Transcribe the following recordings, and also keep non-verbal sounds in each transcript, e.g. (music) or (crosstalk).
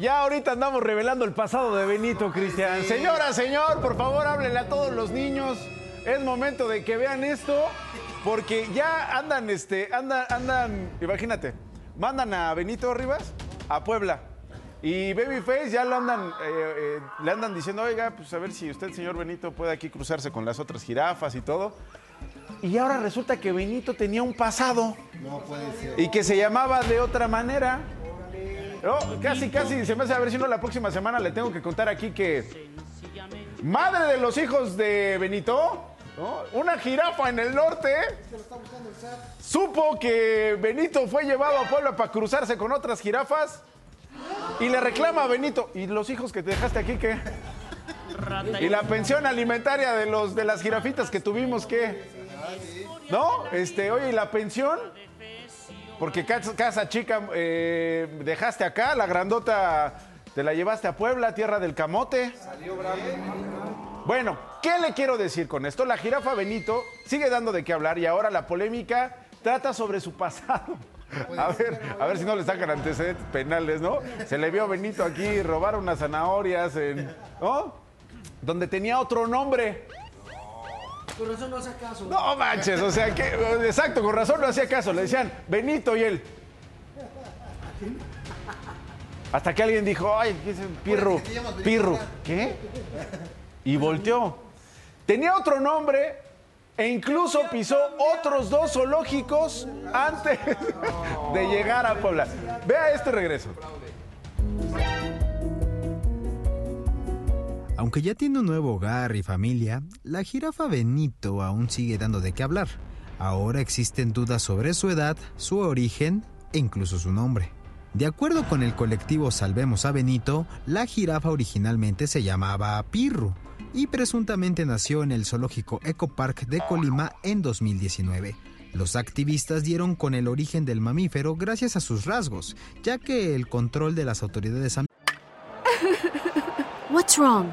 Ya ahorita andamos revelando el pasado de Benito, Cristian. Señora, señor, por favor, háblenle a todos los niños. Es momento de que vean esto, porque ya andan, este, andan, andan, imagínate, mandan a Benito Rivas a Puebla. Y Babyface ya lo andan, eh, eh, le andan diciendo, oiga, pues a ver si usted, señor Benito, puede aquí cruzarse con las otras jirafas y todo. Y ahora resulta que Benito tenía un pasado. No puede ser. Y que se llamaba de otra manera. Casi, casi, se me hace a ver si no la próxima semana le tengo que contar aquí que madre de los hijos de Benito, una jirafa en el norte, supo que Benito fue llevado a Puebla para cruzarse con otras jirafas y le reclama a Benito, ¿y los hijos que te dejaste aquí qué? Y la pensión alimentaria de los de las jirafitas que tuvimos qué? ¿No? Este, oye, ¿y la pensión? Porque casa, chica eh, dejaste acá, la grandota te la llevaste a Puebla, tierra del camote. Bueno, ¿qué le quiero decir con esto? La jirafa Benito sigue dando de qué hablar y ahora la polémica trata sobre su pasado. (laughs) A ver, a ver si no le sacan antecedentes penales, ¿no? Se le vio a Benito aquí robar unas zanahorias en. ¿No? Donde tenía otro nombre. Con razón no hace caso. No manches, o sea, que, exacto, con razón no hacía caso. Le decían Benito y él. Hasta que alguien dijo, ay, ¿qué es el pirro? Pirro. ¿Qué? Y volteó. Tenía otro nombre e incluso pisó otros dos zoológicos antes de llegar a Puebla. Vea este regreso. Aunque ya tiene un nuevo hogar y familia, la jirafa Benito aún sigue dando de qué hablar. Ahora existen dudas sobre su edad, su origen e incluso su nombre. De acuerdo con el colectivo Salvemos a Benito, la jirafa originalmente se llamaba Pirru y presuntamente nació en el zoológico Eco Park de Colima en 2019. Los activistas dieron con el origen del mamífero gracias a sus rasgos, ya que el control de las autoridades What's wrong?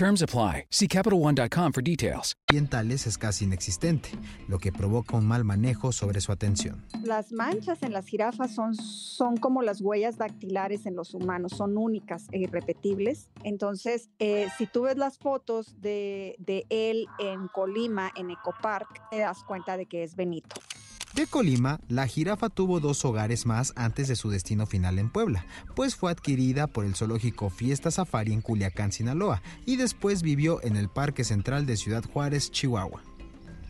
Terms apply. See CapitalOne.com for details. ambientales es casi inexistente, lo que provoca un mal manejo sobre su atención. Las manchas en las jirafas son, son como las huellas dactilares en los humanos, son únicas e irrepetibles. Entonces, eh, si tú ves las fotos de, de él en Colima, en Ecopark, te das cuenta de que es Benito. De Colima, la jirafa tuvo dos hogares más antes de su destino final en Puebla, pues fue adquirida por el zoológico Fiesta Safari en Culiacán, Sinaloa, y después vivió en el Parque Central de Ciudad Juárez, Chihuahua.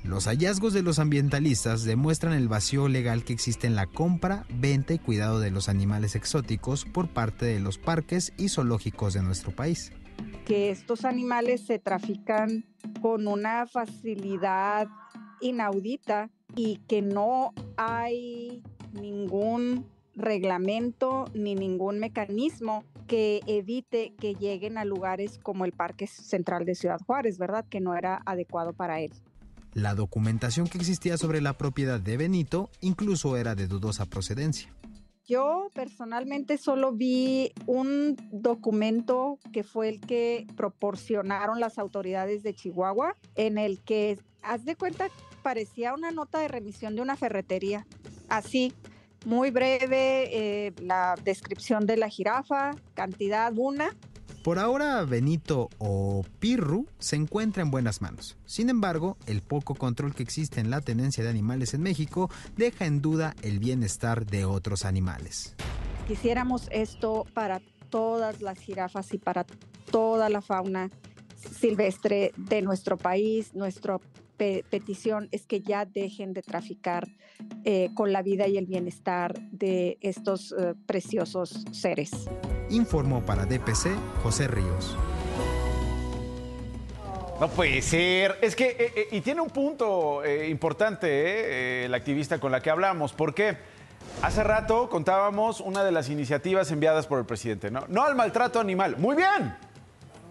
Los hallazgos de los ambientalistas demuestran el vacío legal que existe en la compra, venta y cuidado de los animales exóticos por parte de los parques y zoológicos de nuestro país. que estos animales se trafican con una facilidad inaudita y que no hay ningún reglamento ni ningún mecanismo que evite que lleguen a lugares como el Parque Central de Ciudad Juárez, ¿verdad? Que no era adecuado para él. La documentación que existía sobre la propiedad de Benito incluso era de dudosa procedencia. Yo personalmente solo vi un documento que fue el que proporcionaron las autoridades de Chihuahua, en el que, haz de cuenta, parecía una nota de remisión de una ferretería. Así, muy breve, eh, la descripción de la jirafa, cantidad una, Por ahora, Benito o Pirru se encuentra en buenas manos. Sin embargo, el poco control que existe en la tenencia de animales en México deja en duda el bienestar de otros animales. quisiéramos esto para todas las jirafas y para toda la fauna silvestre de nuestro país. Nuestra pe- petición es que ya dejen de traficar eh, con la vida y el bienestar de estos eh, preciosos seres. Informó para DPC José Ríos. No puede ser. Es que, eh, eh, y tiene un punto eh, importante eh, eh, el activista con la que hablamos, porque hace rato contábamos una de las iniciativas enviadas por el presidente, ¿no? No al maltrato animal. Muy bien.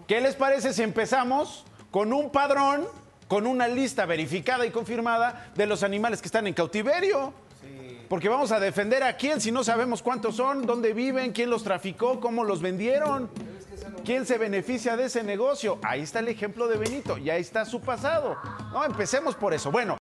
¿Qué les parece si empezamos con un padrón, con una lista verificada y confirmada de los animales que están en cautiverio? Porque vamos a defender a quién si no sabemos cuántos son, dónde viven, quién los traficó, cómo los vendieron, quién se beneficia de ese negocio. Ahí está el ejemplo de Benito y ahí está su pasado. No, empecemos por eso. Bueno.